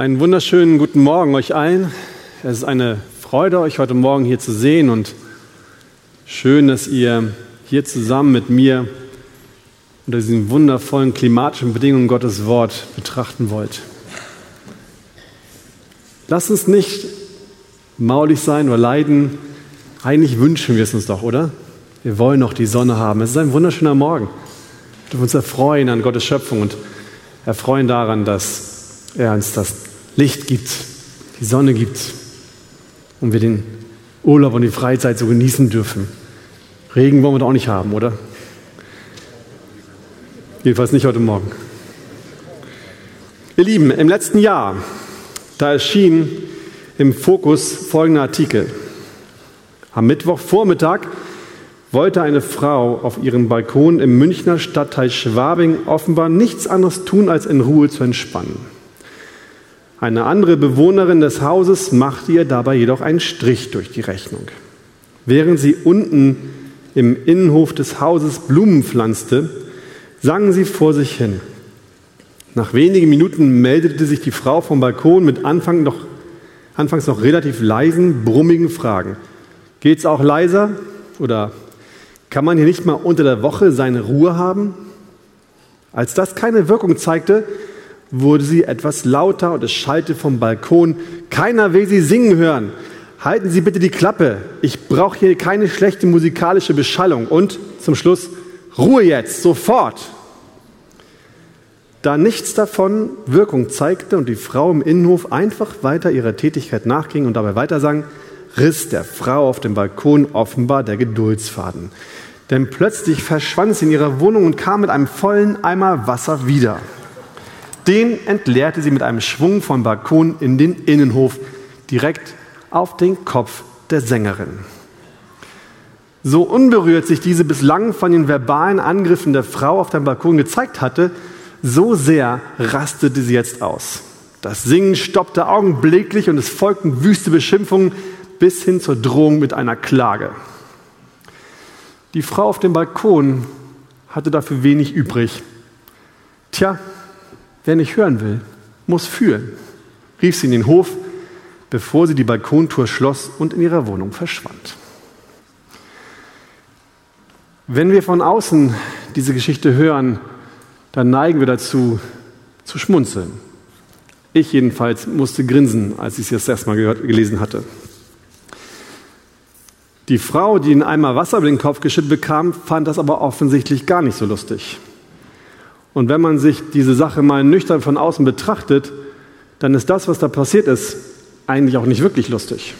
Einen wunderschönen guten Morgen euch allen. Es ist eine Freude, euch heute Morgen hier zu sehen und schön, dass ihr hier zusammen mit mir unter diesen wundervollen klimatischen Bedingungen Gottes Wort betrachten wollt. Lasst uns nicht maulig sein oder leiden. Eigentlich wünschen wir es uns doch, oder? Wir wollen noch die Sonne haben. Es ist ein wunderschöner Morgen. Wir dürfen uns erfreuen an Gottes Schöpfung und erfreuen daran, dass er uns das Licht gibt, die Sonne gibt und wir den Urlaub und die Freizeit so genießen dürfen. Regen wollen wir doch auch nicht haben, oder? Jedenfalls nicht heute Morgen. Ihr Lieben, im letzten Jahr, da erschien im Fokus folgender Artikel. Am Mittwochvormittag wollte eine Frau auf ihrem Balkon im Münchner Stadtteil Schwabing offenbar nichts anderes tun, als in Ruhe zu entspannen. Eine andere Bewohnerin des Hauses machte ihr dabei jedoch einen Strich durch die Rechnung. Während sie unten im Innenhof des Hauses Blumen pflanzte, sang sie vor sich hin. Nach wenigen Minuten meldete sich die Frau vom Balkon mit Anfang noch, anfangs noch relativ leisen, brummigen Fragen. Geht's auch leiser? Oder kann man hier nicht mal unter der Woche seine Ruhe haben? Als das keine Wirkung zeigte, wurde sie etwas lauter und es schallte vom Balkon. Keiner will sie singen hören. Halten Sie bitte die Klappe. Ich brauche hier keine schlechte musikalische Beschallung. Und zum Schluss, Ruhe jetzt, sofort. Da nichts davon Wirkung zeigte und die Frau im Innenhof einfach weiter ihrer Tätigkeit nachging und dabei weitersang, riss der Frau auf dem Balkon offenbar der Geduldsfaden. Denn plötzlich verschwand sie in ihrer Wohnung und kam mit einem vollen Eimer Wasser wieder. Den entleerte sie mit einem Schwung vom Balkon in den Innenhof, direkt auf den Kopf der Sängerin. So unberührt sich diese bislang von den verbalen Angriffen der Frau auf dem Balkon gezeigt hatte, so sehr rastete sie jetzt aus. Das Singen stoppte augenblicklich und es folgten wüste Beschimpfungen bis hin zur Drohung mit einer Klage. Die Frau auf dem Balkon hatte dafür wenig übrig. Tja, Wer nicht hören will, muss fühlen, rief sie in den Hof, bevor sie die Balkontour schloss und in ihrer Wohnung verschwand. Wenn wir von außen diese Geschichte hören, dann neigen wir dazu zu schmunzeln. Ich jedenfalls musste grinsen, als ich sie das erste Mal gehört, gelesen hatte. Die Frau, die in einmal Wasser über den Kopf geschüttet bekam, fand das aber offensichtlich gar nicht so lustig. Und wenn man sich diese Sache mal nüchtern von außen betrachtet, dann ist das, was da passiert ist, eigentlich auch nicht wirklich lustig.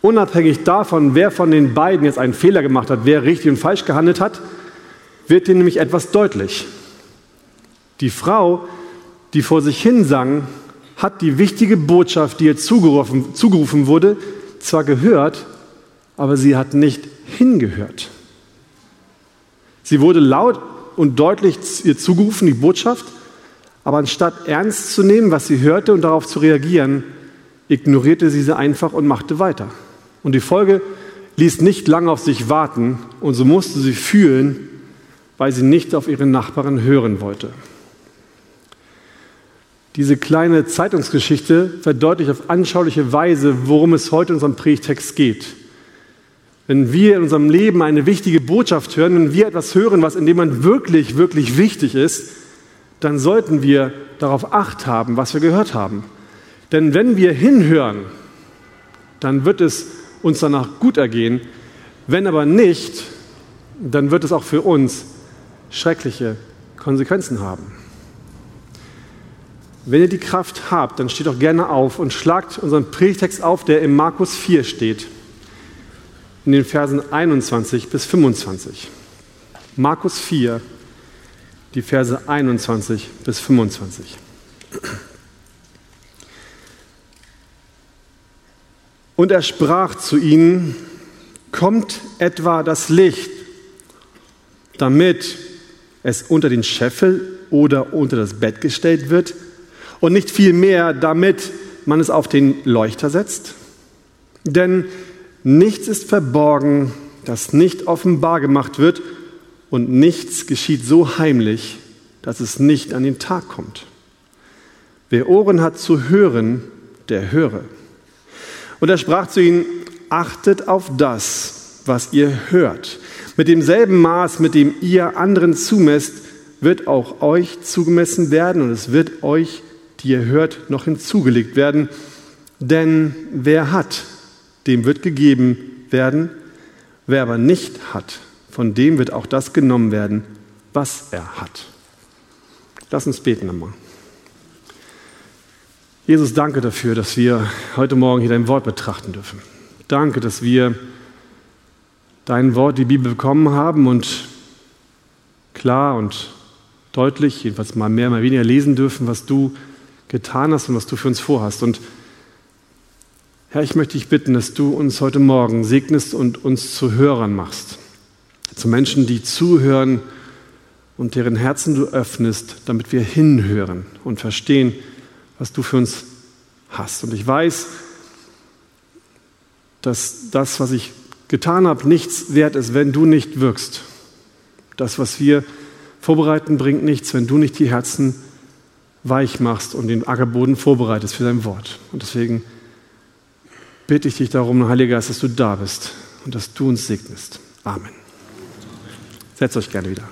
Unabhängig davon, wer von den beiden jetzt einen Fehler gemacht hat, wer richtig und falsch gehandelt hat, wird dir nämlich etwas deutlich. Die Frau, die vor sich hin sang, hat die wichtige Botschaft, die ihr zugerufen, zugerufen wurde, zwar gehört, aber sie hat nicht hingehört. Sie wurde laut und deutlich ihr zugerufen, die Botschaft, aber anstatt ernst zu nehmen, was sie hörte und darauf zu reagieren, ignorierte sie sie einfach und machte weiter. Und die Folge ließ nicht lange auf sich warten und so musste sie fühlen, weil sie nicht auf ihre Nachbarin hören wollte. Diese kleine Zeitungsgeschichte verdeutlicht auf anschauliche Weise, worum es heute in unserem Predigtext geht wenn wir in unserem Leben eine wichtige Botschaft hören, wenn wir etwas hören, was in dem Moment wirklich, wirklich wichtig ist, dann sollten wir darauf acht haben, was wir gehört haben. Denn wenn wir hinhören, dann wird es uns danach gut ergehen. Wenn aber nicht, dann wird es auch für uns schreckliche Konsequenzen haben. Wenn ihr die Kraft habt, dann steht doch gerne auf und schlagt unseren Predigtext auf, der im Markus 4 steht in den Versen 21 bis 25. Markus 4, die Verse 21 bis 25. Und er sprach zu ihnen, kommt etwa das Licht, damit es unter den Scheffel oder unter das Bett gestellt wird und nicht vielmehr, damit man es auf den Leuchter setzt? Denn Nichts ist verborgen, das nicht offenbar gemacht wird und nichts geschieht so heimlich, dass es nicht an den Tag kommt. Wer Ohren hat zu hören, der höre. Und er sprach zu ihnen, achtet auf das, was ihr hört. Mit demselben Maß, mit dem ihr anderen zumesst, wird auch euch zugemessen werden und es wird euch, die ihr hört, noch hinzugelegt werden. Denn wer hat, dem wird gegeben werden. Wer aber nicht hat, von dem wird auch das genommen werden, was er hat. Lass uns beten nochmal. Jesus, danke dafür, dass wir heute Morgen hier dein Wort betrachten dürfen. Danke, dass wir dein Wort, die Bibel bekommen haben und klar und deutlich, jedenfalls mal mehr, mal weniger lesen dürfen, was du getan hast und was du für uns vorhast. Und Herr, ich möchte dich bitten, dass du uns heute Morgen segnest und uns zu Hörern machst. Zu Menschen, die zuhören und deren Herzen du öffnest, damit wir hinhören und verstehen, was du für uns hast. Und ich weiß, dass das, was ich getan habe, nichts wert ist, wenn du nicht wirkst. Das, was wir vorbereiten, bringt nichts, wenn du nicht die Herzen weich machst und den Ackerboden vorbereitest für dein Wort. Und deswegen bitte ich dich darum, Heiliger Geist, dass du da bist und dass du uns segnest. Amen. Setzt euch gerne wieder.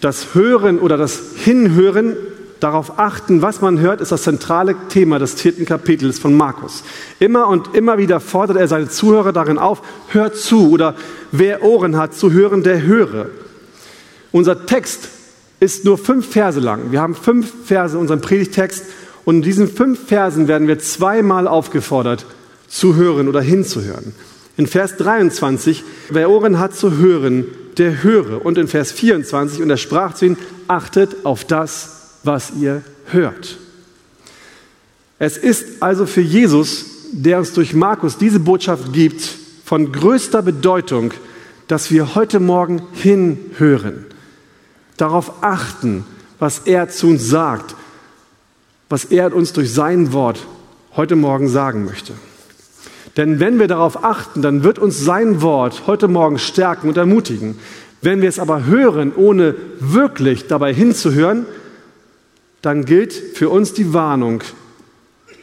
Das Hören oder das Hinhören, darauf achten, was man hört, ist das zentrale Thema des vierten Kapitels von Markus. Immer und immer wieder fordert er seine Zuhörer darin auf, hört zu oder wer Ohren hat zu hören, der höre. Unser Text ist nur fünf Verse lang. Wir haben fünf Verse in unserem Predigtext und in diesen fünf Versen werden wir zweimal aufgefordert, zu hören oder hinzuhören. In Vers 23, wer Ohren hat zu hören, der höre. Und in Vers 24, und er sprach zu ihnen, achtet auf das, was ihr hört. Es ist also für Jesus, der uns durch Markus diese Botschaft gibt, von größter Bedeutung, dass wir heute Morgen hinhören, darauf achten, was er zu uns sagt, was er uns durch sein Wort heute Morgen sagen möchte. Denn wenn wir darauf achten, dann wird uns sein Wort heute Morgen stärken und ermutigen. Wenn wir es aber hören, ohne wirklich dabei hinzuhören, dann gilt für uns die Warnung,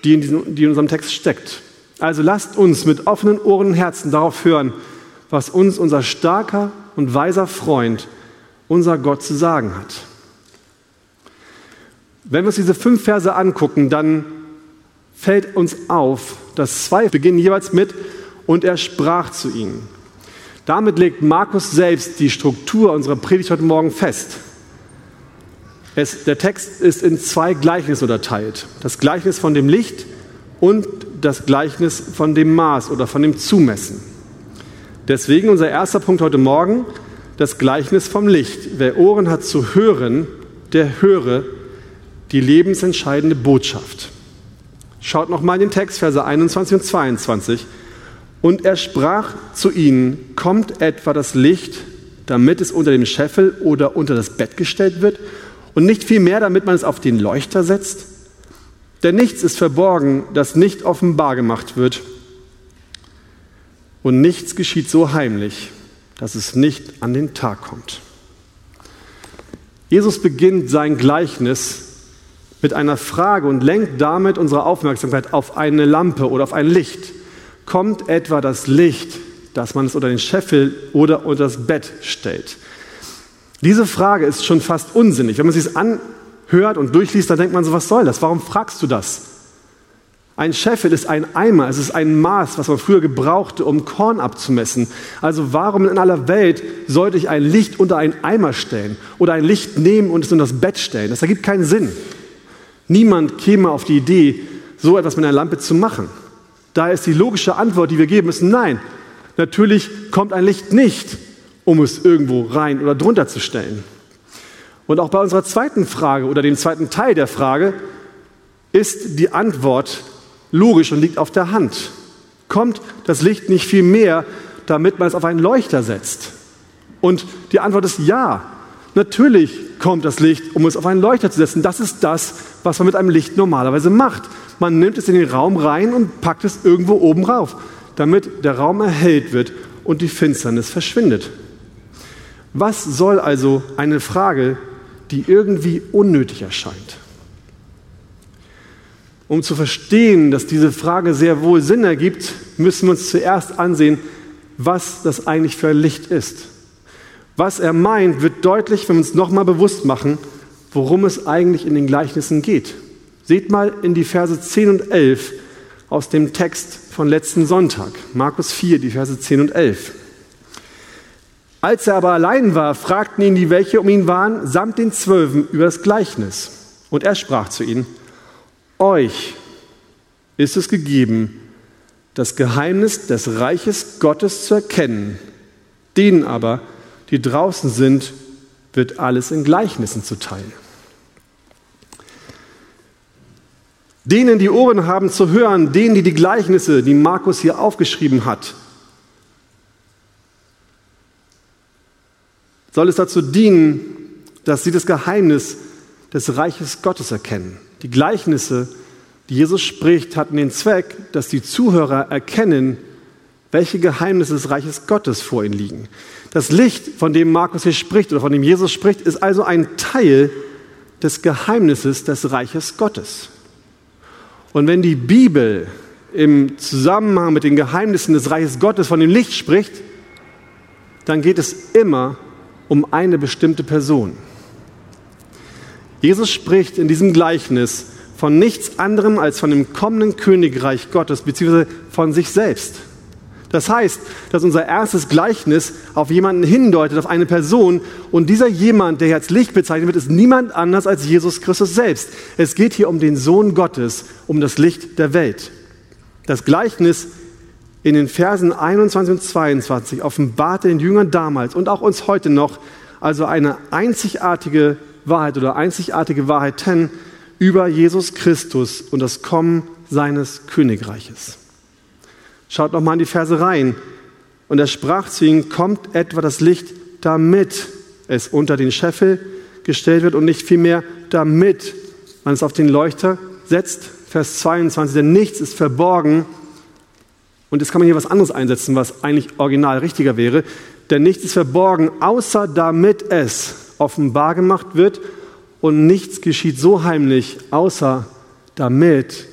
die in, diesem, die in unserem Text steckt. Also lasst uns mit offenen Ohren und Herzen darauf hören, was uns unser starker und weiser Freund, unser Gott zu sagen hat. Wenn wir uns diese fünf Verse angucken, dann fällt uns auf, dass zwei beginnen jeweils mit und er sprach zu ihnen. Damit legt Markus selbst die Struktur unserer Predigt heute Morgen fest. Es, der Text ist in zwei Gleichnisse unterteilt. Das Gleichnis von dem Licht und das Gleichnis von dem Maß oder von dem Zumessen. Deswegen unser erster Punkt heute Morgen, das Gleichnis vom Licht. Wer Ohren hat zu hören, der höre die lebensentscheidende Botschaft. Schaut nochmal in den Text, Verse 21 und 22. Und er sprach zu ihnen, kommt etwa das Licht, damit es unter dem Scheffel oder unter das Bett gestellt wird und nicht vielmehr, damit man es auf den Leuchter setzt? Denn nichts ist verborgen, das nicht offenbar gemacht wird. Und nichts geschieht so heimlich, dass es nicht an den Tag kommt. Jesus beginnt sein Gleichnis mit einer Frage und lenkt damit unsere Aufmerksamkeit auf eine Lampe oder auf ein Licht. Kommt etwa das Licht, dass man es unter den Scheffel oder unter das Bett stellt? Diese Frage ist schon fast unsinnig. Wenn man sich es anhört und durchliest, dann denkt man so, was soll das? Warum fragst du das? Ein Scheffel ist ein Eimer, es ist ein Maß, was man früher gebrauchte, um Korn abzumessen. Also warum in aller Welt sollte ich ein Licht unter einen Eimer stellen oder ein Licht nehmen und es in das Bett stellen? Das ergibt keinen Sinn. Niemand käme auf die Idee, so etwas mit einer Lampe zu machen. Da ist die logische Antwort, die wir geben müssen, nein, natürlich kommt ein Licht nicht, um es irgendwo rein oder drunter zu stellen. Und auch bei unserer zweiten Frage oder dem zweiten Teil der Frage ist die Antwort logisch und liegt auf der Hand. Kommt das Licht nicht viel mehr, damit man es auf einen Leuchter setzt? Und die Antwort ist ja. Natürlich kommt das Licht, um es auf einen Leuchter zu setzen. Das ist das, was man mit einem Licht normalerweise macht. Man nimmt es in den Raum rein und packt es irgendwo oben rauf, damit der Raum erhellt wird und die Finsternis verschwindet. Was soll also eine Frage, die irgendwie unnötig erscheint? Um zu verstehen, dass diese Frage sehr wohl Sinn ergibt, müssen wir uns zuerst ansehen, was das eigentlich für ein Licht ist. Was er meint, wird deutlich, wenn wir uns nochmal bewusst machen, worum es eigentlich in den Gleichnissen geht. Seht mal in die Verse 10 und 11 aus dem Text von letzten Sonntag, Markus 4, die Verse 10 und 11. Als er aber allein war, fragten ihn die, welche um ihn waren, samt den Zwölfen über das Gleichnis. Und er sprach zu ihnen, euch ist es gegeben, das Geheimnis des Reiches Gottes zu erkennen. Denen aber, die draußen sind, wird alles in Gleichnissen zuteil. Denen, die Ohren haben zu hören, denen, die die Gleichnisse, die Markus hier aufgeschrieben hat, soll es dazu dienen, dass sie das Geheimnis des Reiches Gottes erkennen. Die Gleichnisse, die Jesus spricht, hatten den Zweck, dass die Zuhörer erkennen, welche Geheimnisse des Reiches Gottes vor ihnen liegen. Das Licht, von dem Markus hier spricht oder von dem Jesus spricht, ist also ein Teil des Geheimnisses des Reiches Gottes. Und wenn die Bibel im Zusammenhang mit den Geheimnissen des Reiches Gottes von dem Licht spricht, dann geht es immer um eine bestimmte Person. Jesus spricht in diesem Gleichnis von nichts anderem als von dem kommenden Königreich Gottes, beziehungsweise von sich selbst. Das heißt, dass unser erstes Gleichnis auf jemanden hindeutet, auf eine Person. Und dieser jemand, der als Licht bezeichnet wird, ist niemand anders als Jesus Christus selbst. Es geht hier um den Sohn Gottes, um das Licht der Welt. Das Gleichnis in den Versen 21 und 22 offenbarte den Jüngern damals und auch uns heute noch also eine einzigartige Wahrheit oder einzigartige Wahrheiten über Jesus Christus und das Kommen seines Königreiches. Schaut noch mal in die Verse rein. Und er sprach zu ihnen, kommt etwa das Licht, damit es unter den Scheffel gestellt wird und nicht vielmehr, damit man es auf den Leuchter setzt. Vers 22, denn nichts ist verborgen. Und jetzt kann man hier was anderes einsetzen, was eigentlich original richtiger wäre. Denn nichts ist verborgen, außer damit es offenbar gemacht wird. Und nichts geschieht so heimlich, außer damit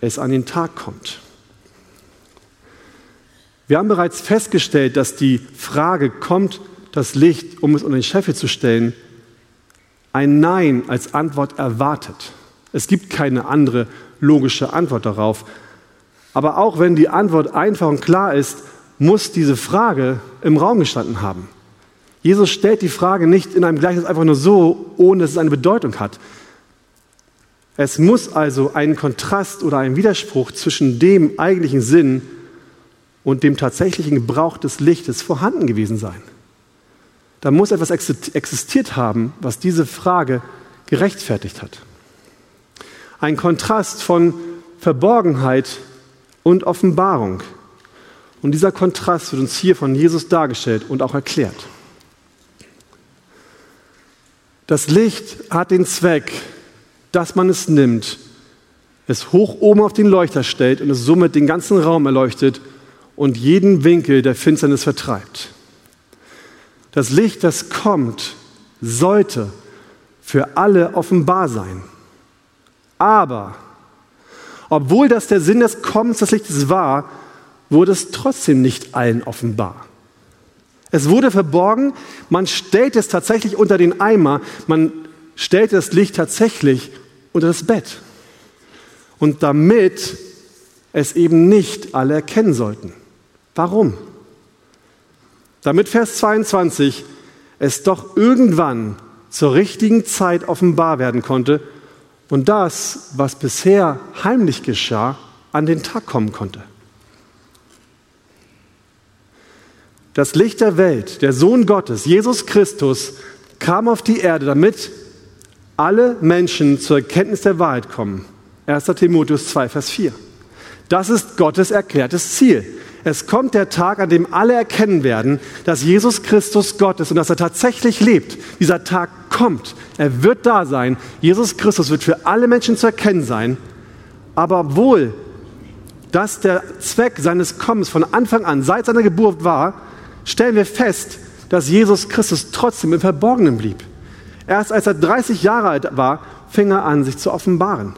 es an den Tag kommt. Wir haben bereits festgestellt, dass die Frage, kommt das Licht, um es unter den Scheffel zu stellen, ein Nein als Antwort erwartet. Es gibt keine andere logische Antwort darauf. Aber auch wenn die Antwort einfach und klar ist, muss diese Frage im Raum gestanden haben. Jesus stellt die Frage nicht in einem Gleichnis einfach nur so, ohne dass es eine Bedeutung hat. Es muss also ein Kontrast oder ein Widerspruch zwischen dem eigentlichen Sinn und dem tatsächlichen Gebrauch des Lichtes vorhanden gewesen sein. Da muss etwas existiert haben, was diese Frage gerechtfertigt hat. Ein Kontrast von Verborgenheit und Offenbarung. Und dieser Kontrast wird uns hier von Jesus dargestellt und auch erklärt. Das Licht hat den Zweck, dass man es nimmt, es hoch oben auf den Leuchter stellt und es somit den ganzen Raum erleuchtet und jeden Winkel der Finsternis vertreibt. Das Licht, das kommt, sollte für alle offenbar sein. Aber, obwohl das der Sinn des Kommens des Lichtes war, wurde es trotzdem nicht allen offenbar. Es wurde verborgen, man stellt es tatsächlich unter den Eimer, man stellt das Licht tatsächlich unter das Bett. Und damit es eben nicht alle erkennen sollten. Warum? Damit Vers 22 es doch irgendwann zur richtigen Zeit offenbar werden konnte und das, was bisher heimlich geschah, an den Tag kommen konnte. Das Licht der Welt, der Sohn Gottes, Jesus Christus, kam auf die Erde, damit alle Menschen zur Erkenntnis der Wahrheit kommen. 1. Timotheus 2, Vers 4. Das ist Gottes erklärtes Ziel. Es kommt der Tag, an dem alle erkennen werden, dass Jesus Christus Gott ist und dass er tatsächlich lebt. Dieser Tag kommt. Er wird da sein. Jesus Christus wird für alle Menschen zu erkennen sein. Aber obwohl das der Zweck seines Kommens von Anfang an, seit seiner Geburt war, stellen wir fest, dass Jesus Christus trotzdem im Verborgenen blieb. Erst als er 30 Jahre alt war, fing er an, sich zu offenbaren.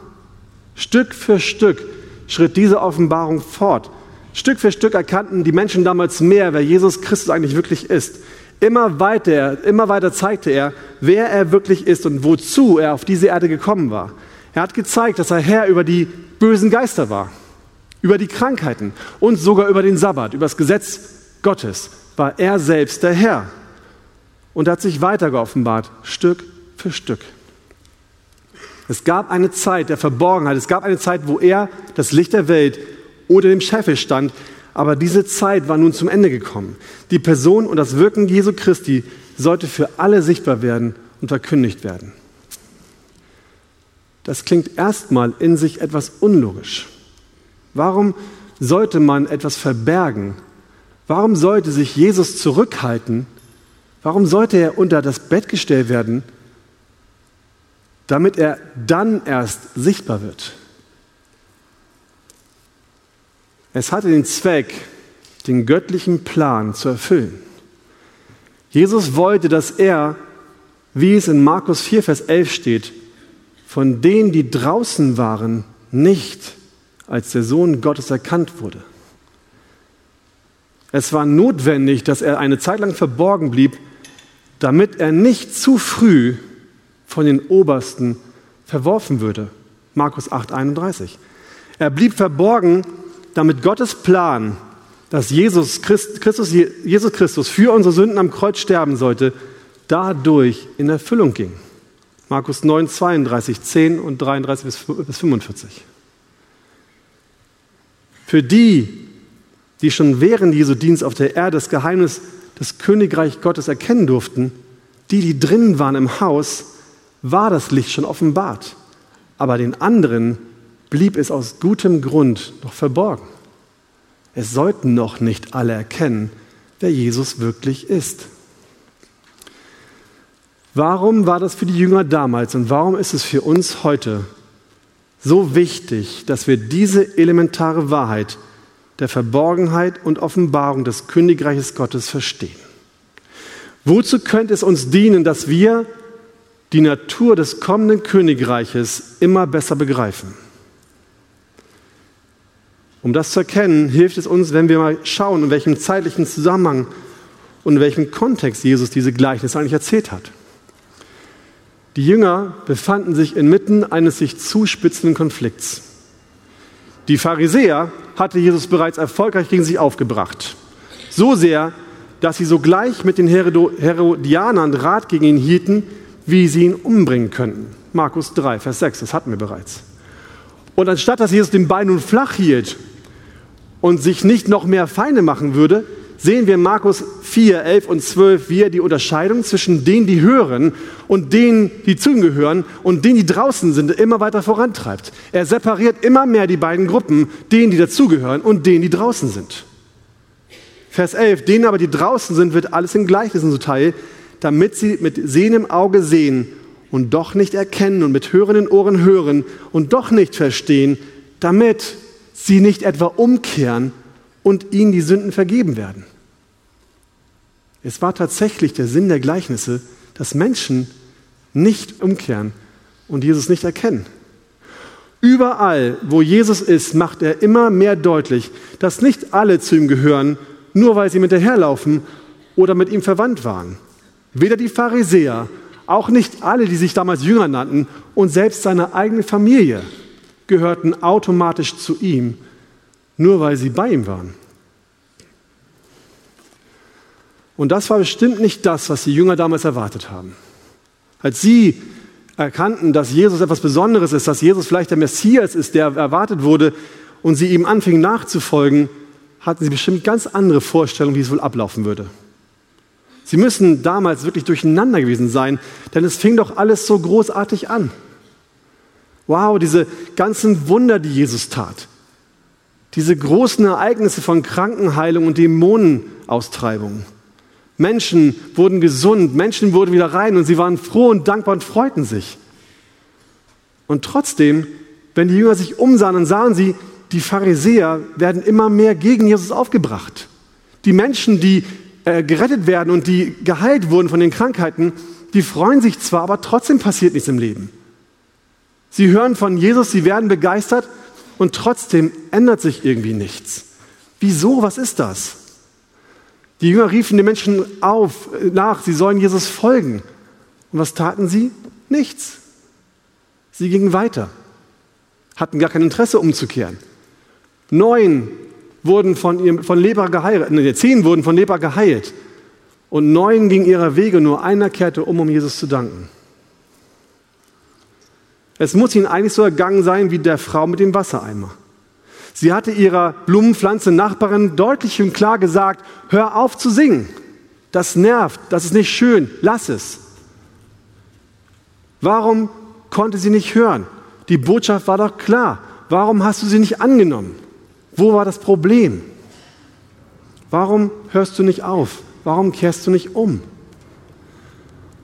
Stück für Stück schritt diese Offenbarung fort. Stück für Stück erkannten die Menschen damals mehr, wer Jesus Christus eigentlich wirklich ist. Immer weiter, immer weiter zeigte er, wer er wirklich ist und wozu er auf diese Erde gekommen war. Er hat gezeigt, dass er Herr über die bösen Geister war, über die Krankheiten und sogar über den Sabbat, über das Gesetz Gottes war er selbst der Herr und hat sich weiter geoffenbart, Stück für Stück. Es gab eine Zeit der Verborgenheit, es gab eine Zeit, wo er, das Licht der Welt, unter dem Scheffel stand, aber diese Zeit war nun zum Ende gekommen. Die Person und das Wirken Jesu Christi sollte für alle sichtbar werden und verkündigt werden. Das klingt erstmal in sich etwas unlogisch. Warum sollte man etwas verbergen? Warum sollte sich Jesus zurückhalten? Warum sollte er unter das Bett gestellt werden, damit er dann erst sichtbar wird? Es hatte den Zweck, den göttlichen Plan zu erfüllen. Jesus wollte, dass er, wie es in Markus 4, Vers 11 steht, von denen, die draußen waren, nicht als der Sohn Gottes erkannt wurde. Es war notwendig, dass er eine Zeit lang verborgen blieb, damit er nicht zu früh von den Obersten verworfen würde. Markus 8, 31. Er blieb verborgen, damit Gottes Plan, dass Jesus Christus, Jesus Christus für unsere Sünden am Kreuz sterben sollte, dadurch in Erfüllung ging. Markus 9, 32, 10 und 33 bis 45. Für die, die schon während Jesu Dienst auf der Erde das Geheimnis des Königreich Gottes erkennen durften, die, die drinnen waren im Haus, war das Licht schon offenbart. Aber den anderen blieb es aus gutem Grund noch verborgen. Es sollten noch nicht alle erkennen, wer Jesus wirklich ist. Warum war das für die Jünger damals und warum ist es für uns heute so wichtig, dass wir diese elementare Wahrheit der Verborgenheit und Offenbarung des Königreiches Gottes verstehen? Wozu könnte es uns dienen, dass wir die Natur des kommenden Königreiches immer besser begreifen? Um das zu erkennen, hilft es uns, wenn wir mal schauen, in welchem zeitlichen Zusammenhang und in welchem Kontext Jesus diese Gleichnisse eigentlich erzählt hat. Die Jünger befanden sich inmitten eines sich zuspitzenden Konflikts. Die Pharisäer hatte Jesus bereits erfolgreich gegen sich aufgebracht. So sehr, dass sie sogleich mit den Herodianern Rat gegen ihn hielten, wie sie ihn umbringen könnten. Markus 3, Vers 6, das hatten wir bereits. Und anstatt dass Jesus den Bein nun flach hielt und sich nicht noch mehr Feinde machen würde, sehen wir in Markus 4, 11 und 12, wie er die Unterscheidung zwischen denen, die hören und denen, die zu ihm gehören und denen, die draußen sind, immer weiter vorantreibt. Er separiert immer mehr die beiden Gruppen, denen, die dazugehören und denen, die draußen sind. Vers 11, denen aber, die draußen sind, wird alles in Gleichnissen zuteil, damit sie mit sehendem Auge sehen und doch nicht erkennen und mit hörenden Ohren hören und doch nicht verstehen, damit sie nicht etwa umkehren und ihnen die Sünden vergeben werden. Es war tatsächlich der Sinn der Gleichnisse, dass Menschen nicht umkehren und Jesus nicht erkennen. Überall, wo Jesus ist, macht er immer mehr deutlich, dass nicht alle zu ihm gehören, nur weil sie mit hinterherlaufen oder mit ihm verwandt waren. Weder die Pharisäer, auch nicht alle, die sich damals Jünger nannten, und selbst seine eigene Familie gehörten automatisch zu ihm, nur weil sie bei ihm waren. Und das war bestimmt nicht das, was die Jünger damals erwartet haben. Als sie erkannten, dass Jesus etwas Besonderes ist, dass Jesus vielleicht der Messias ist, der erwartet wurde, und sie ihm anfingen nachzufolgen, hatten sie bestimmt ganz andere Vorstellungen, wie es wohl ablaufen würde. Sie müssen damals wirklich durcheinander gewesen sein, denn es fing doch alles so großartig an. Wow, diese ganzen Wunder, die Jesus tat. Diese großen Ereignisse von Krankenheilung und Dämonenaustreibung. Menschen wurden gesund, Menschen wurden wieder rein und sie waren froh und dankbar und freuten sich. Und trotzdem, wenn die Jünger sich umsahen, dann sahen sie, die Pharisäer werden immer mehr gegen Jesus aufgebracht. Die Menschen, die äh, gerettet werden und die geheilt wurden von den Krankheiten, die freuen sich zwar, aber trotzdem passiert nichts im Leben. Sie hören von Jesus, sie werden begeistert und trotzdem ändert sich irgendwie nichts. Wieso? Was ist das? Die Jünger riefen den Menschen auf, nach, sie sollen Jesus folgen. Und was taten sie? Nichts. Sie gingen weiter, hatten gar kein Interesse umzukehren. Neun wurden von, ihrem, von Leber geheilt, nee, zehn wurden von Leber geheilt. Und neun gingen ihrer Wege, nur einer kehrte um, um Jesus zu danken. Es muss ihnen eigentlich so ergangen sein wie der Frau mit dem Wassereimer. Sie hatte ihrer Blumenpflanze Nachbarin deutlich und klar gesagt, hör auf zu singen. Das nervt, das ist nicht schön, lass es. Warum konnte sie nicht hören? Die Botschaft war doch klar. Warum hast du sie nicht angenommen? Wo war das Problem? Warum hörst du nicht auf? Warum kehrst du nicht um?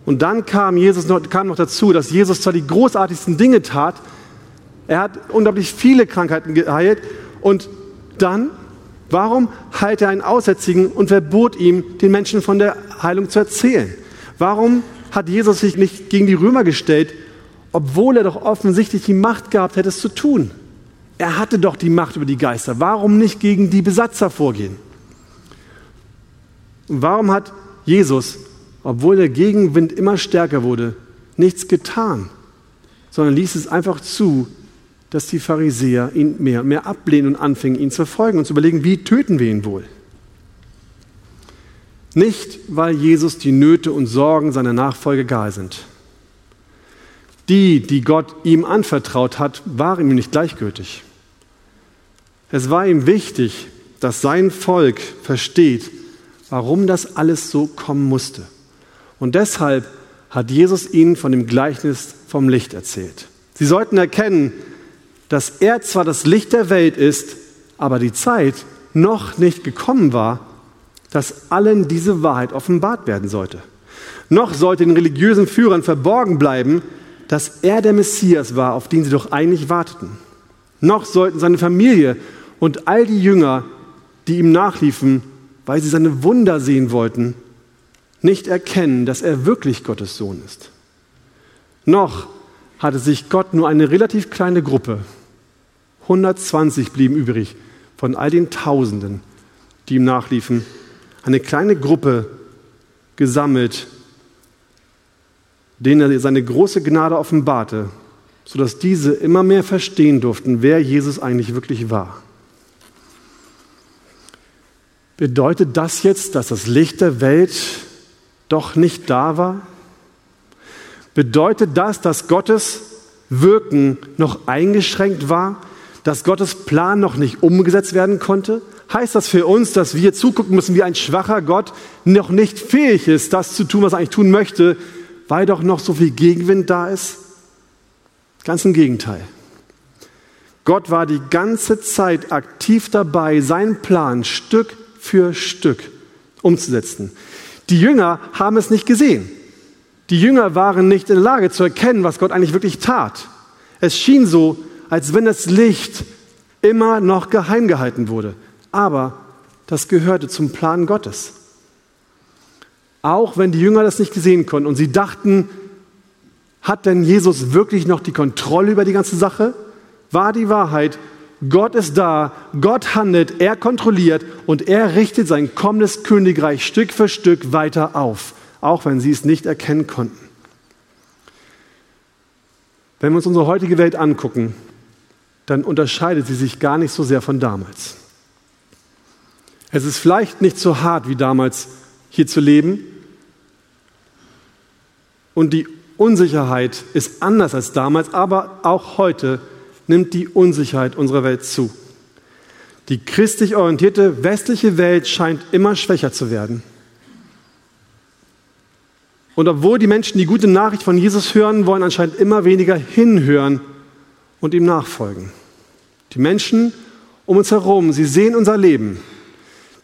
Und dann kam, Jesus noch, kam noch dazu, dass Jesus zwar die großartigsten Dinge tat, er hat unglaublich viele Krankheiten geheilt und dann, warum heilte er einen Aussätzigen und verbot ihm, den Menschen von der Heilung zu erzählen? Warum hat Jesus sich nicht gegen die Römer gestellt, obwohl er doch offensichtlich die Macht gehabt hätte, es zu tun? Er hatte doch die Macht über die Geister. Warum nicht gegen die Besatzer vorgehen? Und warum hat Jesus obwohl der Gegenwind immer stärker wurde, nichts getan, sondern ließ es einfach zu, dass die Pharisäer ihn mehr und mehr ablehnen und anfingen, ihn zu verfolgen und zu überlegen, wie töten wir ihn wohl. Nicht, weil Jesus die Nöte und Sorgen seiner Nachfolger egal sind. Die, die Gott ihm anvertraut hat, waren ihm nicht gleichgültig. Es war ihm wichtig, dass sein Volk versteht, warum das alles so kommen musste. Und deshalb hat Jesus ihnen von dem Gleichnis vom Licht erzählt. Sie sollten erkennen, dass er zwar das Licht der Welt ist, aber die Zeit noch nicht gekommen war, dass allen diese Wahrheit offenbart werden sollte. Noch sollte den religiösen Führern verborgen bleiben, dass er der Messias war, auf den sie doch eigentlich warteten. Noch sollten seine Familie und all die Jünger, die ihm nachliefen, weil sie seine Wunder sehen wollten, nicht erkennen, dass er wirklich Gottes Sohn ist. Noch hatte sich Gott nur eine relativ kleine Gruppe, 120 blieben übrig von all den Tausenden, die ihm nachliefen, eine kleine Gruppe gesammelt, denen er seine große Gnade offenbarte, sodass diese immer mehr verstehen durften, wer Jesus eigentlich wirklich war. Bedeutet das jetzt, dass das Licht der Welt doch nicht da war? Bedeutet das, dass Gottes Wirken noch eingeschränkt war, dass Gottes Plan noch nicht umgesetzt werden konnte? Heißt das für uns, dass wir zugucken müssen, wie ein schwacher Gott noch nicht fähig ist, das zu tun, was er eigentlich tun möchte, weil doch noch so viel Gegenwind da ist? Ganz im Gegenteil. Gott war die ganze Zeit aktiv dabei, seinen Plan Stück für Stück umzusetzen. Die Jünger haben es nicht gesehen. Die Jünger waren nicht in der Lage zu erkennen, was Gott eigentlich wirklich tat. Es schien so, als wenn das Licht immer noch geheim gehalten wurde. Aber das gehörte zum Plan Gottes. Auch wenn die Jünger das nicht gesehen konnten und sie dachten, hat denn Jesus wirklich noch die Kontrolle über die ganze Sache? War die Wahrheit, Gott ist da, Gott handelt, er kontrolliert und er richtet sein kommendes Königreich Stück für Stück weiter auf, auch wenn sie es nicht erkennen konnten. Wenn wir uns unsere heutige Welt angucken, dann unterscheidet sie sich gar nicht so sehr von damals. Es ist vielleicht nicht so hart wie damals hier zu leben und die Unsicherheit ist anders als damals, aber auch heute nimmt die Unsicherheit unserer Welt zu. Die christlich orientierte westliche Welt scheint immer schwächer zu werden. Und obwohl die Menschen die gute Nachricht von Jesus hören, wollen anscheinend immer weniger hinhören und ihm nachfolgen. Die Menschen um uns herum, sie sehen unser Leben.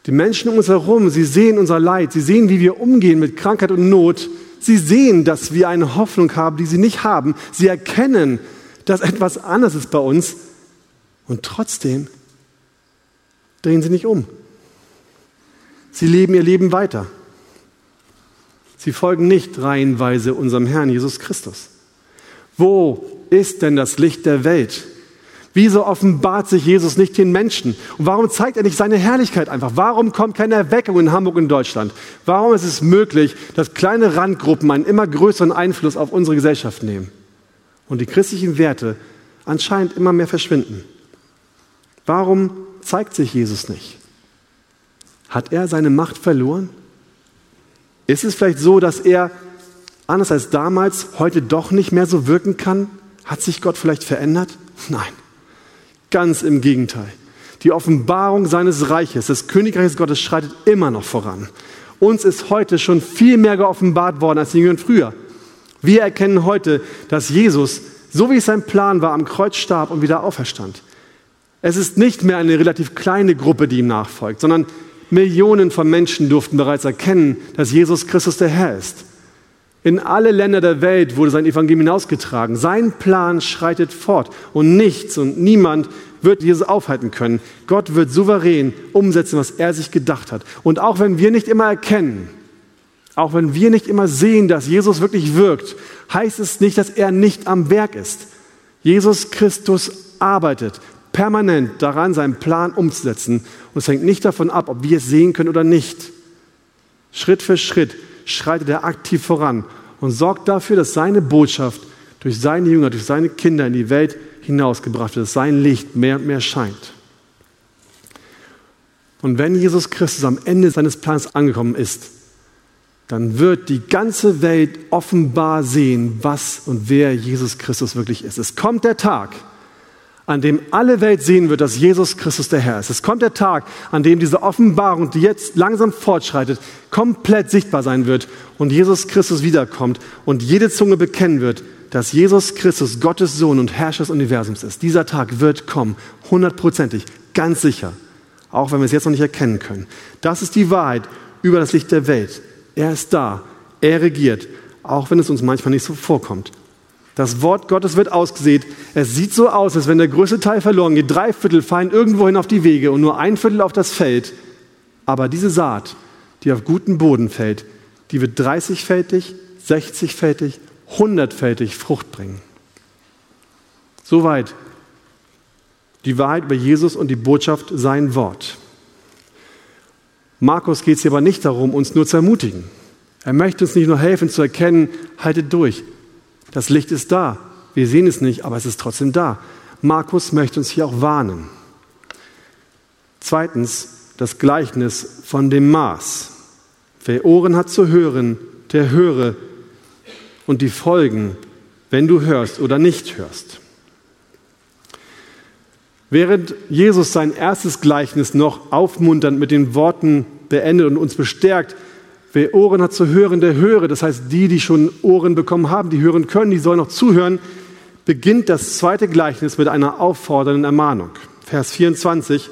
Die Menschen um uns herum, sie sehen unser Leid, sie sehen, wie wir umgehen mit Krankheit und Not. Sie sehen, dass wir eine Hoffnung haben, die sie nicht haben. Sie erkennen, dass etwas anders ist bei uns und trotzdem drehen sie nicht um. Sie leben ihr Leben weiter. Sie folgen nicht reihenweise unserem Herrn Jesus Christus. Wo ist denn das Licht der Welt? Wieso offenbart sich Jesus nicht den Menschen? Und warum zeigt er nicht seine Herrlichkeit einfach? Warum kommt keine Erweckung in Hamburg und Deutschland? Warum ist es möglich, dass kleine Randgruppen einen immer größeren Einfluss auf unsere Gesellschaft nehmen und die christlichen Werte anscheinend immer mehr verschwinden? Warum zeigt sich Jesus nicht? Hat er seine Macht verloren? Ist es vielleicht so, dass er, anders als damals, heute doch nicht mehr so wirken kann? Hat sich Gott vielleicht verändert? Nein. Ganz im Gegenteil. Die Offenbarung seines Reiches, des Königreiches Gottes, schreitet immer noch voran. Uns ist heute schon viel mehr geoffenbart worden als den Jüngern früher. Wir erkennen heute, dass Jesus, so wie es sein Plan war, am Kreuz starb und wieder auferstand. Es ist nicht mehr eine relativ kleine Gruppe, die ihm nachfolgt, sondern Millionen von Menschen durften bereits erkennen, dass Jesus Christus der Herr ist. In alle Länder der Welt wurde sein Evangelium hinausgetragen. Sein Plan schreitet fort und nichts und niemand wird Jesus aufhalten können. Gott wird souverän umsetzen, was er sich gedacht hat. Und auch wenn wir nicht immer erkennen, auch wenn wir nicht immer sehen, dass Jesus wirklich wirkt, heißt es nicht, dass er nicht am Werk ist. Jesus Christus arbeitet permanent daran, seinen Plan umzusetzen. Und es hängt nicht davon ab, ob wir es sehen können oder nicht. Schritt für Schritt schreitet er aktiv voran und sorgt dafür, dass seine Botschaft durch seine Jünger, durch seine Kinder in die Welt hinausgebracht wird, dass sein Licht mehr und mehr scheint. Und wenn Jesus Christus am Ende seines Plans angekommen ist, dann wird die ganze Welt offenbar sehen, was und wer Jesus Christus wirklich ist. Es kommt der Tag, an dem alle Welt sehen wird, dass Jesus Christus der Herr ist. Es kommt der Tag, an dem diese Offenbarung, die jetzt langsam fortschreitet, komplett sichtbar sein wird und Jesus Christus wiederkommt und jede Zunge bekennen wird, dass Jesus Christus Gottes Sohn und Herrscher des Universums ist. Dieser Tag wird kommen, hundertprozentig, ganz sicher, auch wenn wir es jetzt noch nicht erkennen können. Das ist die Wahrheit über das Licht der Welt. Er ist da, er regiert, auch wenn es uns manchmal nicht so vorkommt. Das Wort Gottes wird ausgesät. Es sieht so aus, als wenn der größte Teil verloren geht. Drei Viertel fallen irgendwohin auf die Wege und nur ein Viertel auf das Feld. Aber diese Saat, die auf guten Boden fällt, die wird 30-fältig, 60-fältig, 100-fältig Frucht bringen. Soweit die Wahrheit über Jesus und die Botschaft sein Wort. Markus geht es hier aber nicht darum, uns nur zu ermutigen. Er möchte uns nicht nur helfen zu erkennen, haltet durch, das Licht ist da. Wir sehen es nicht, aber es ist trotzdem da. Markus möchte uns hier auch warnen. Zweitens das Gleichnis von dem Maß. Wer Ohren hat zu hören, der höre und die Folgen, wenn du hörst oder nicht hörst. Während Jesus sein erstes Gleichnis noch aufmunternd mit den Worten beendet und uns bestärkt, Wer Ohren hat zu hören, der höre. Das heißt, die, die schon Ohren bekommen haben, die hören können, die sollen noch zuhören. Beginnt das zweite Gleichnis mit einer auffordernden Ermahnung. Vers 24.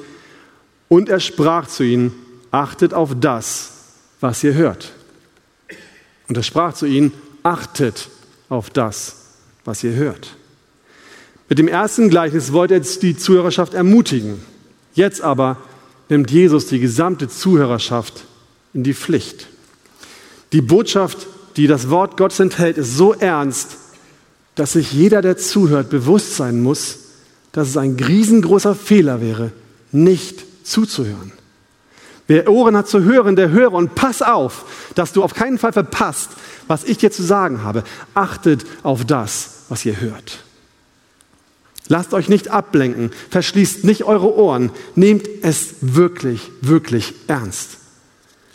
Und er sprach zu ihnen, achtet auf das, was ihr hört. Und er sprach zu ihnen, achtet auf das, was ihr hört. Mit dem ersten Gleichnis wollte er die Zuhörerschaft ermutigen. Jetzt aber nimmt Jesus die gesamte Zuhörerschaft in die Pflicht. Die Botschaft, die das Wort Gottes enthält, ist so ernst, dass sich jeder, der zuhört, bewusst sein muss, dass es ein riesengroßer Fehler wäre, nicht zuzuhören. Wer Ohren hat zu hören, der höre und pass auf, dass du auf keinen Fall verpasst, was ich dir zu sagen habe. Achtet auf das, was ihr hört. Lasst euch nicht ablenken, verschließt nicht eure Ohren, nehmt es wirklich, wirklich ernst.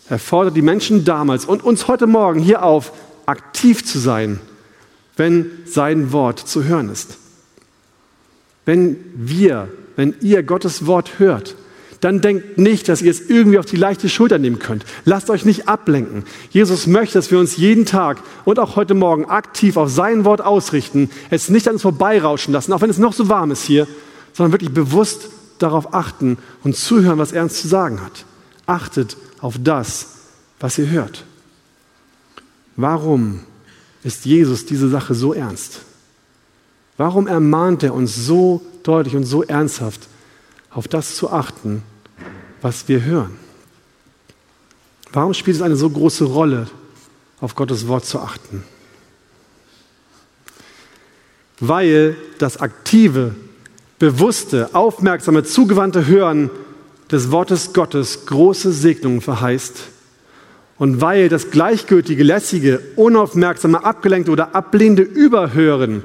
Er fordert die Menschen damals und uns heute Morgen hier auf, aktiv zu sein, wenn sein Wort zu hören ist. Wenn wir, wenn ihr Gottes Wort hört, dann denkt nicht, dass ihr es irgendwie auf die leichte Schulter nehmen könnt. Lasst euch nicht ablenken. Jesus möchte, dass wir uns jeden Tag und auch heute Morgen aktiv auf sein Wort ausrichten, es nicht an uns vorbeirauschen lassen, auch wenn es noch so warm ist hier, sondern wirklich bewusst darauf achten und zuhören, was er uns zu sagen hat. Achtet auf das, was ihr hört. Warum ist Jesus diese Sache so ernst? Warum ermahnt er uns so deutlich und so ernsthaft, auf das zu achten, was wir hören? Warum spielt es eine so große Rolle, auf Gottes Wort zu achten? weil das aktive, bewusste, aufmerksame, zugewandte Hören des Wortes Gottes große Segnungen verheißt und weil das gleichgültige, lässige, unaufmerksame, abgelenkte oder ablehnende Überhören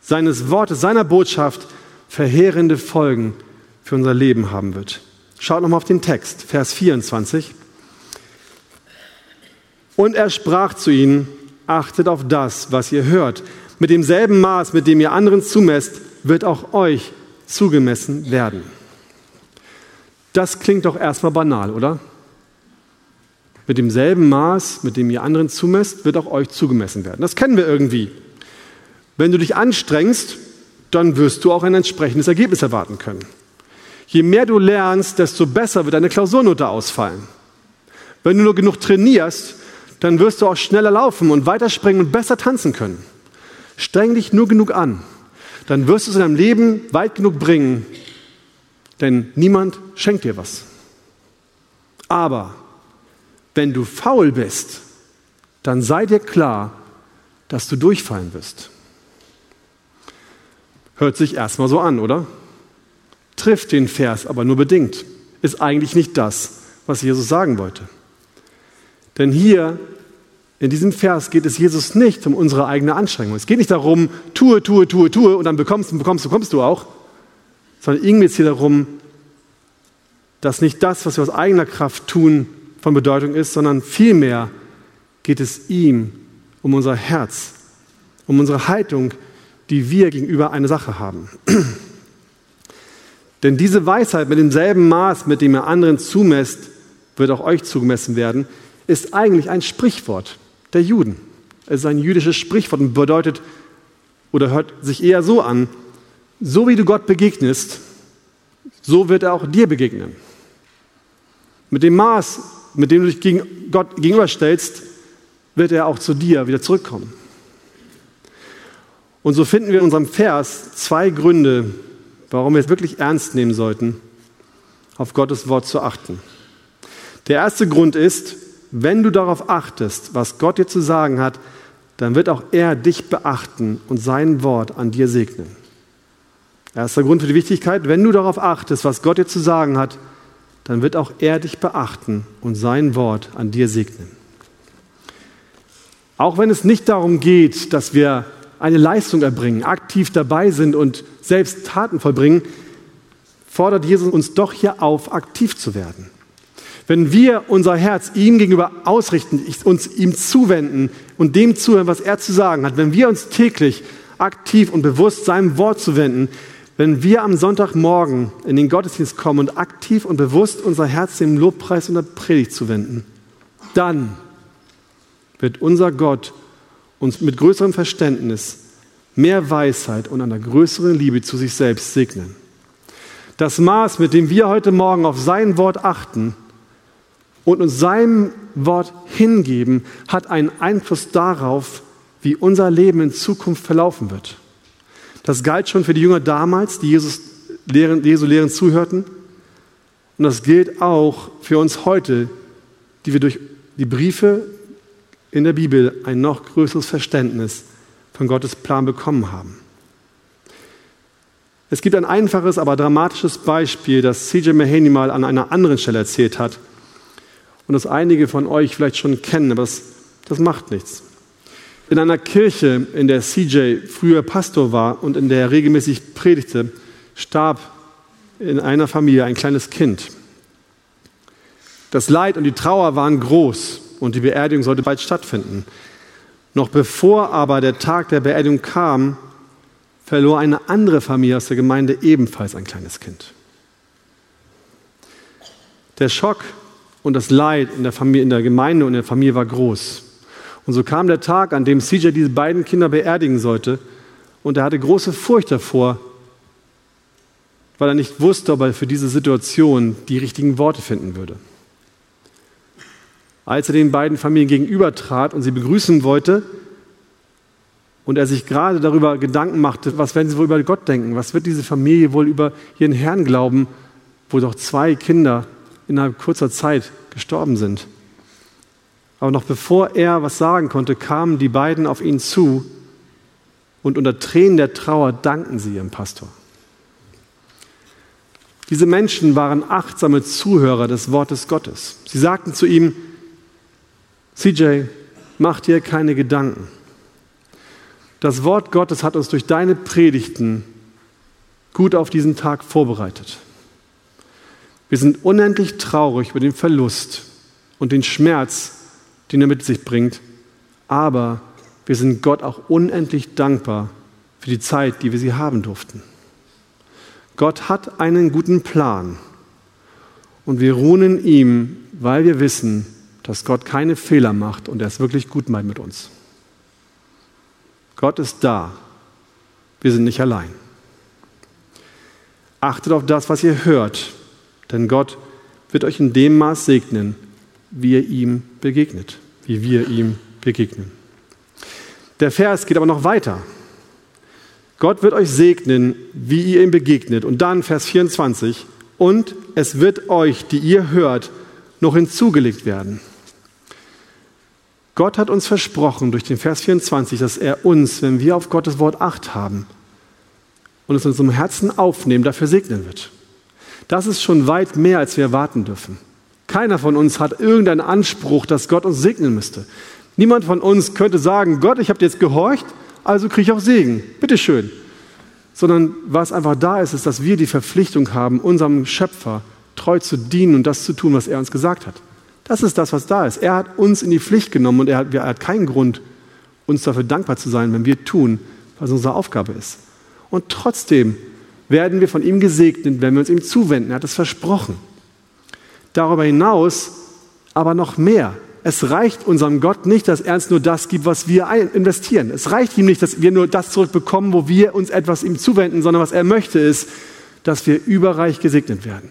seines Wortes, seiner Botschaft verheerende Folgen für unser Leben haben wird. Schaut nochmal auf den Text, Vers 24. Und er sprach zu ihnen, achtet auf das, was ihr hört. Mit demselben Maß, mit dem ihr anderen zumesst, wird auch euch zugemessen werden. Das klingt doch erstmal banal, oder? Mit demselben Maß, mit dem ihr anderen zumesst, wird auch euch zugemessen werden. Das kennen wir irgendwie. Wenn du dich anstrengst, dann wirst du auch ein entsprechendes Ergebnis erwarten können. Je mehr du lernst, desto besser wird deine Klausurnote ausfallen. Wenn du nur genug trainierst, dann wirst du auch schneller laufen und weiterspringen und besser tanzen können. Streng dich nur genug an, dann wirst du es in deinem Leben weit genug bringen, denn niemand schenkt dir was. Aber wenn du faul bist, dann sei dir klar, dass du durchfallen wirst. Hört sich erstmal so an, oder? Trifft den Vers aber nur bedingt. Ist eigentlich nicht das, was Jesus sagen wollte. Denn hier in diesem Vers geht es Jesus nicht um unsere eigene Anstrengung. Es geht nicht darum, tue, tue, tue, tue und dann bekommst du, bekommst du, bekommst du auch, sondern irgendwie geht es hier darum, dass nicht das, was wir aus eigener Kraft tun, von Bedeutung ist, sondern vielmehr geht es ihm um unser Herz, um unsere Haltung, die wir gegenüber einer Sache haben. Denn diese Weisheit mit demselben Maß, mit dem ihr anderen zumesst, wird auch euch zugemessen werden, ist eigentlich ein Sprichwort der Juden. Es ist ein jüdisches Sprichwort und bedeutet oder hört sich eher so an, so wie du Gott begegnest, so wird er auch dir begegnen. Mit dem Maß, mit dem du dich gegen Gott gegenüberstellst, wird er auch zu dir wieder zurückkommen. Und so finden wir in unserem Vers zwei Gründe, warum wir es wirklich ernst nehmen sollten, auf Gottes Wort zu achten. Der erste Grund ist, wenn du darauf achtest, was Gott dir zu sagen hat, dann wird auch er dich beachten und sein Wort an dir segnen. Erster Grund für die Wichtigkeit, wenn du darauf achtest, was Gott dir zu sagen hat, dann wird auch er dich beachten und sein Wort an dir segnen. Auch wenn es nicht darum geht, dass wir eine Leistung erbringen, aktiv dabei sind und selbst Taten vollbringen, fordert Jesus uns doch hier auf, aktiv zu werden. Wenn wir unser Herz ihm gegenüber ausrichten, uns ihm zuwenden und dem zuhören, was er zu sagen hat, wenn wir uns täglich aktiv und bewusst seinem Wort zuwenden, wenn wir am Sonntagmorgen in den Gottesdienst kommen und aktiv und bewusst unser Herz dem Lobpreis und der Predigt zuwenden, dann wird unser Gott uns mit größerem Verständnis, mehr Weisheit und einer größeren Liebe zu sich selbst segnen. Das Maß, mit dem wir heute Morgen auf sein Wort achten, und uns seinem Wort hingeben, hat einen Einfluss darauf, wie unser Leben in Zukunft verlaufen wird. Das galt schon für die Jünger damals, die Jesus Lehren, Jesu Lehren zuhörten. Und das gilt auch für uns heute, die wir durch die Briefe in der Bibel ein noch größeres Verständnis von Gottes Plan bekommen haben. Es gibt ein einfaches, aber dramatisches Beispiel, das C.J. Mahaney mal an einer anderen Stelle erzählt hat und das einige von euch vielleicht schon kennen, aber das, das macht nichts. In einer Kirche, in der CJ früher Pastor war und in der er regelmäßig predigte, starb in einer Familie ein kleines Kind. Das Leid und die Trauer waren groß und die Beerdigung sollte bald stattfinden. Noch bevor aber der Tag der Beerdigung kam, verlor eine andere Familie aus der Gemeinde ebenfalls ein kleines Kind. Der Schock und das Leid in der, Familie, in der Gemeinde und in der Familie war groß. Und so kam der Tag, an dem CJ diese beiden Kinder beerdigen sollte. Und er hatte große Furcht davor, weil er nicht wusste, ob er für diese Situation die richtigen Worte finden würde. Als er den beiden Familien gegenübertrat und sie begrüßen wollte und er sich gerade darüber Gedanken machte, was werden sie wohl über Gott denken, was wird diese Familie wohl über ihren Herrn glauben, wo doch zwei Kinder innerhalb kurzer Zeit gestorben sind. Aber noch bevor er was sagen konnte, kamen die beiden auf ihn zu und unter Tränen der Trauer danken sie ihrem Pastor. Diese Menschen waren achtsame Zuhörer des Wortes Gottes. Sie sagten zu ihm, CJ, mach dir keine Gedanken. Das Wort Gottes hat uns durch deine Predigten gut auf diesen Tag vorbereitet. Wir sind unendlich traurig über den Verlust und den Schmerz, den er mit sich bringt, aber wir sind Gott auch unendlich dankbar für die Zeit, die wir sie haben durften. Gott hat einen guten Plan und wir ruhen in ihm, weil wir wissen, dass Gott keine Fehler macht und er es wirklich gut meint mit uns. Gott ist da. Wir sind nicht allein. Achtet auf das, was ihr hört, denn Gott wird euch in dem Maß segnen, wie ihr ihm begegnet, wie wir ihm begegnen. Der Vers geht aber noch weiter. Gott wird euch segnen, wie ihr ihm begegnet. Und dann Vers 24. Und es wird euch, die ihr hört, noch hinzugelegt werden. Gott hat uns versprochen durch den Vers 24, dass er uns, wenn wir auf Gottes Wort acht haben und es in unserem Herzen aufnehmen, dafür segnen wird. Das ist schon weit mehr, als wir erwarten dürfen. Keiner von uns hat irgendeinen Anspruch, dass Gott uns segnen müsste. Niemand von uns könnte sagen, Gott, ich habe jetzt gehorcht, also kriege ich auch Segen. Bitteschön. Sondern was einfach da ist, ist, dass wir die Verpflichtung haben, unserem Schöpfer treu zu dienen und das zu tun, was er uns gesagt hat. Das ist das, was da ist. Er hat uns in die Pflicht genommen und er hat, er hat keinen Grund, uns dafür dankbar zu sein, wenn wir tun, was unsere Aufgabe ist. Und trotzdem werden wir von ihm gesegnet, wenn wir uns ihm zuwenden. Er hat es versprochen. Darüber hinaus aber noch mehr. Es reicht unserem Gott nicht, dass er uns nur das gibt, was wir investieren. Es reicht ihm nicht, dass wir nur das zurückbekommen, wo wir uns etwas ihm zuwenden, sondern was er möchte ist, dass wir überreich gesegnet werden.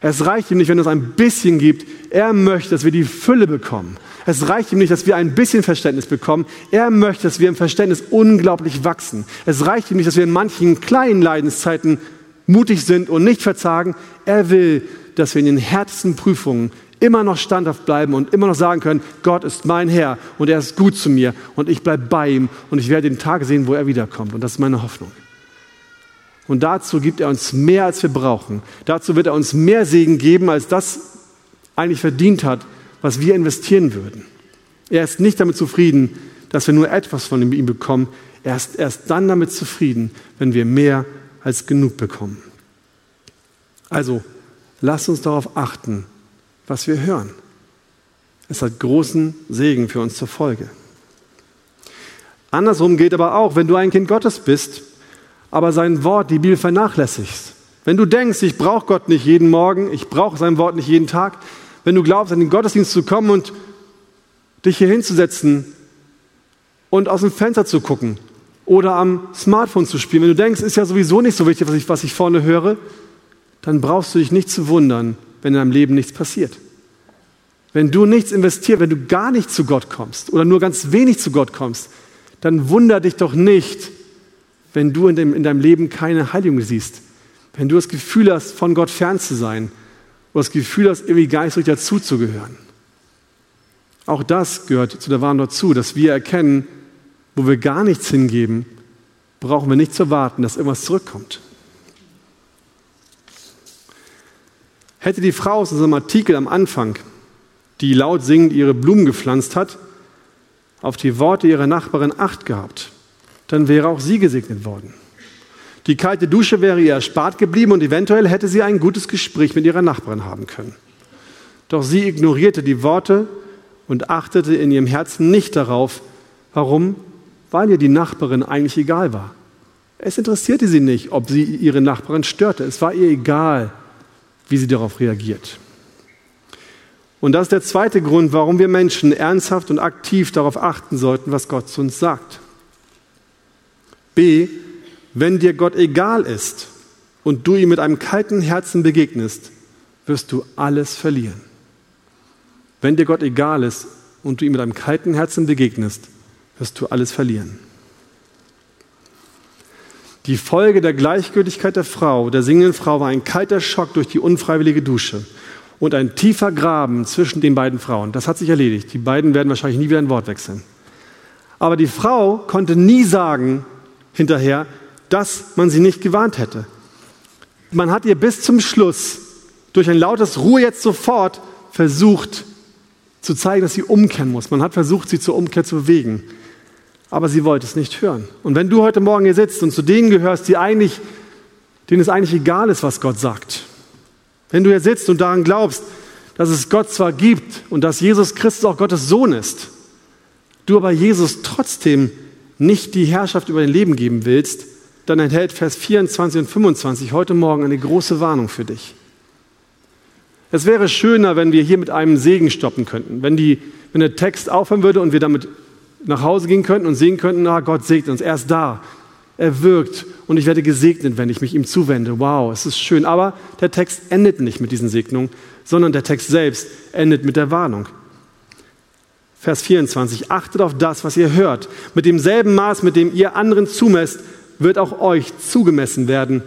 Es reicht ihm nicht, wenn es ein bisschen gibt. Er möchte, dass wir die Fülle bekommen. Es reicht ihm nicht, dass wir ein bisschen Verständnis bekommen. Er möchte, dass wir im Verständnis unglaublich wachsen. Es reicht ihm nicht, dass wir in manchen kleinen Leidenszeiten mutig sind und nicht verzagen. Er will, dass wir in den härtesten Prüfungen immer noch standhaft bleiben und immer noch sagen können, Gott ist mein Herr und er ist gut zu mir und ich bleibe bei ihm und ich werde den Tag sehen, wo er wiederkommt. Und das ist meine Hoffnung. Und dazu gibt er uns mehr, als wir brauchen. Dazu wird er uns mehr Segen geben, als das eigentlich verdient hat, was wir investieren würden. Er ist nicht damit zufrieden, dass wir nur etwas von ihm bekommen. Er ist erst dann damit zufrieden, wenn wir mehr als genug bekommen. Also, lasst uns darauf achten, was wir hören. Es hat großen Segen für uns zur Folge. Andersrum gilt aber auch, wenn du ein Kind Gottes bist, aber sein Wort, die Bibel vernachlässigst. Wenn du denkst, ich brauche Gott nicht jeden Morgen, ich brauche sein Wort nicht jeden Tag, wenn du glaubst, an den Gottesdienst zu kommen und dich hier hinzusetzen und aus dem Fenster zu gucken oder am Smartphone zu spielen, wenn du denkst, ist ja sowieso nicht so wichtig, was ich, was ich vorne höre, dann brauchst du dich nicht zu wundern, wenn in deinem Leben nichts passiert. Wenn du nichts investierst, wenn du gar nicht zu Gott kommst oder nur ganz wenig zu Gott kommst, dann wunder dich doch nicht, wenn du in, dem, in deinem Leben keine Heiligung siehst, wenn du das Gefühl hast, von Gott fern zu sein oder das Gefühl hast, irgendwie so dazuzugehören. Auch das gehört zu der Warnung dazu, dass wir erkennen, wo wir gar nichts hingeben, brauchen wir nicht zu warten, dass irgendwas zurückkommt. Hätte die Frau aus unserem Artikel am Anfang, die laut singend ihre Blumen gepflanzt hat, auf die Worte ihrer Nachbarin Acht gehabt, dann wäre auch sie gesegnet worden. Die kalte Dusche wäre ihr erspart geblieben und eventuell hätte sie ein gutes Gespräch mit ihrer Nachbarin haben können. Doch sie ignorierte die Worte und achtete in ihrem Herzen nicht darauf. Warum? Weil ihr die Nachbarin eigentlich egal war. Es interessierte sie nicht, ob sie ihre Nachbarin störte. Es war ihr egal, wie sie darauf reagiert. Und das ist der zweite Grund, warum wir Menschen ernsthaft und aktiv darauf achten sollten, was Gott zu uns sagt. B, wenn dir Gott egal ist und du ihm mit einem kalten Herzen begegnest, wirst du alles verlieren. Wenn dir Gott egal ist und du ihm mit einem kalten Herzen begegnest, wirst du alles verlieren. Die Folge der Gleichgültigkeit der Frau, der singenden Frau, war ein kalter Schock durch die unfreiwillige Dusche und ein tiefer Graben zwischen den beiden Frauen. Das hat sich erledigt. Die beiden werden wahrscheinlich nie wieder ein Wort wechseln. Aber die Frau konnte nie sagen hinterher, dass man sie nicht gewarnt hätte. Man hat ihr bis zum Schluss durch ein lautes Ruhe jetzt sofort versucht zu zeigen, dass sie umkehren muss. Man hat versucht, sie zur Umkehr zu bewegen. Aber sie wollte es nicht hören. Und wenn du heute Morgen hier sitzt und zu denen gehörst, die eigentlich, denen es eigentlich egal ist, was Gott sagt, wenn du hier sitzt und daran glaubst, dass es Gott zwar gibt und dass Jesus Christus auch Gottes Sohn ist, du aber Jesus trotzdem nicht die Herrschaft über dein Leben geben willst, dann enthält Vers 24 und 25 heute Morgen eine große Warnung für dich. Es wäre schöner, wenn wir hier mit einem Segen stoppen könnten, wenn, die, wenn der Text aufhören würde und wir damit nach Hause gehen könnten und sehen könnten, na, Gott segnet uns, er ist da, er wirkt und ich werde gesegnet, wenn ich mich ihm zuwende. Wow, es ist schön. Aber der Text endet nicht mit diesen Segnungen, sondern der Text selbst endet mit der Warnung. Vers 24, achtet auf das, was ihr hört. Mit demselben Maß, mit dem ihr anderen zumesst, wird auch euch zugemessen werden.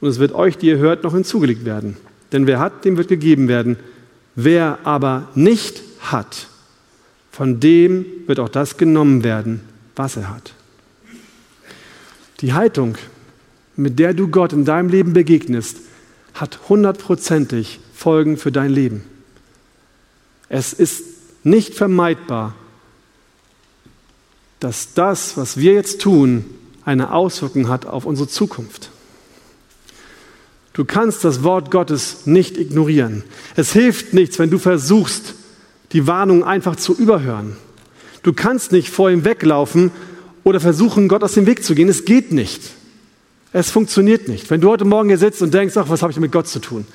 Und es wird euch, die ihr hört, noch hinzugelegt werden. Denn wer hat, dem wird gegeben werden. Wer aber nicht hat, von dem wird auch das genommen werden, was er hat. Die Haltung, mit der du Gott in deinem Leben begegnest, hat hundertprozentig Folgen für dein Leben. Es ist nicht vermeidbar, dass das, was wir jetzt tun, eine Auswirkung hat auf unsere Zukunft. Du kannst das Wort Gottes nicht ignorieren. Es hilft nichts, wenn du versuchst, die Warnung einfach zu überhören. Du kannst nicht vor ihm weglaufen oder versuchen, Gott aus dem Weg zu gehen. Es geht nicht. Es funktioniert nicht. Wenn du heute Morgen hier sitzt und denkst, ach, was habe ich mit Gott zu tun?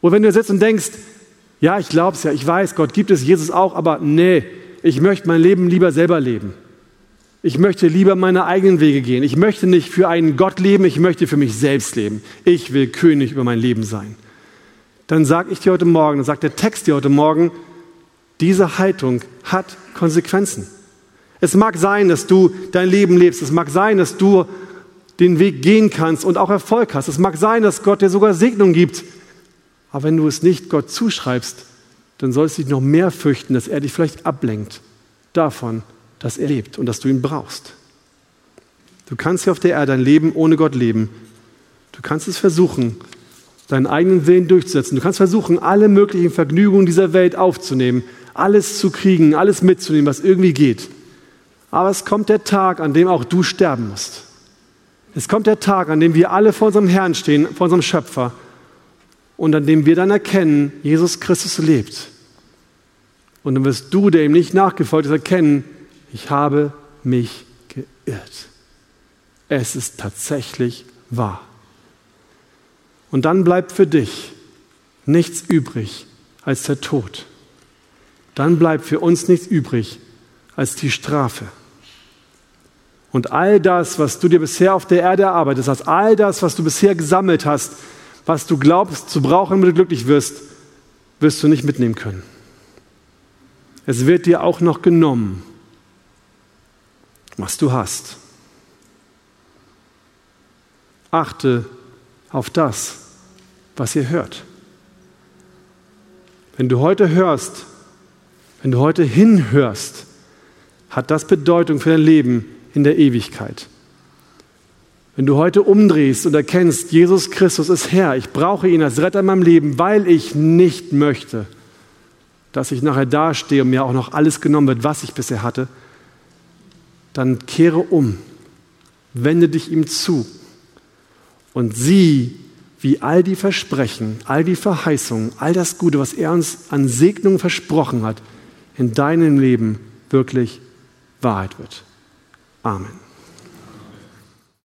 Oder wenn du hier sitzt und denkst, ja, ich glaube es ja, ich weiß, Gott gibt es, Jesus auch, aber nee, ich möchte mein Leben lieber selber leben. Ich möchte lieber meine eigenen Wege gehen. Ich möchte nicht für einen Gott leben, ich möchte für mich selbst leben. Ich will König über mein Leben sein. Dann sage ich dir heute Morgen, dann sagt der Text dir heute Morgen, diese Haltung hat Konsequenzen. Es mag sein, dass du dein Leben lebst. Es mag sein, dass du den Weg gehen kannst und auch Erfolg hast. Es mag sein, dass Gott dir sogar Segnung gibt. Aber wenn du es nicht Gott zuschreibst, dann sollst du dich noch mehr fürchten, dass er dich vielleicht ablenkt davon, dass er lebt und dass du ihn brauchst. Du kannst hier auf der Erde ein Leben ohne Gott leben. Du kannst es versuchen, deinen eigenen Willen durchzusetzen. Du kannst versuchen, alle möglichen Vergnügungen dieser Welt aufzunehmen, alles zu kriegen, alles mitzunehmen, was irgendwie geht. Aber es kommt der Tag, an dem auch du sterben musst. Es kommt der Tag, an dem wir alle vor unserem Herrn stehen, vor unserem Schöpfer und an dem wir dann erkennen, Jesus Christus lebt. Und dann wirst du, der ihm nicht nachgefolgt ist, erkennen, ich habe mich geirrt. Es ist tatsächlich wahr. Und dann bleibt für dich nichts übrig als der Tod. Dann bleibt für uns nichts übrig als die Strafe. Und all das, was du dir bisher auf der Erde erarbeitet hast, all das, was du bisher gesammelt hast, was du glaubst zu brauchen, damit du glücklich wirst, wirst du nicht mitnehmen können. Es wird dir auch noch genommen, was du hast. Achte auf das, was ihr hört. Wenn du heute hörst, wenn du heute hinhörst, hat das Bedeutung für dein Leben in der Ewigkeit. Wenn du heute umdrehst und erkennst, Jesus Christus ist Herr, ich brauche ihn als Retter in meinem Leben, weil ich nicht möchte, dass ich nachher dastehe und mir auch noch alles genommen wird, was ich bisher hatte, dann kehre um, wende dich ihm zu und sieh, wie all die Versprechen, all die Verheißungen, all das Gute, was er uns an Segnungen versprochen hat, in deinem Leben wirklich Wahrheit wird. Amen.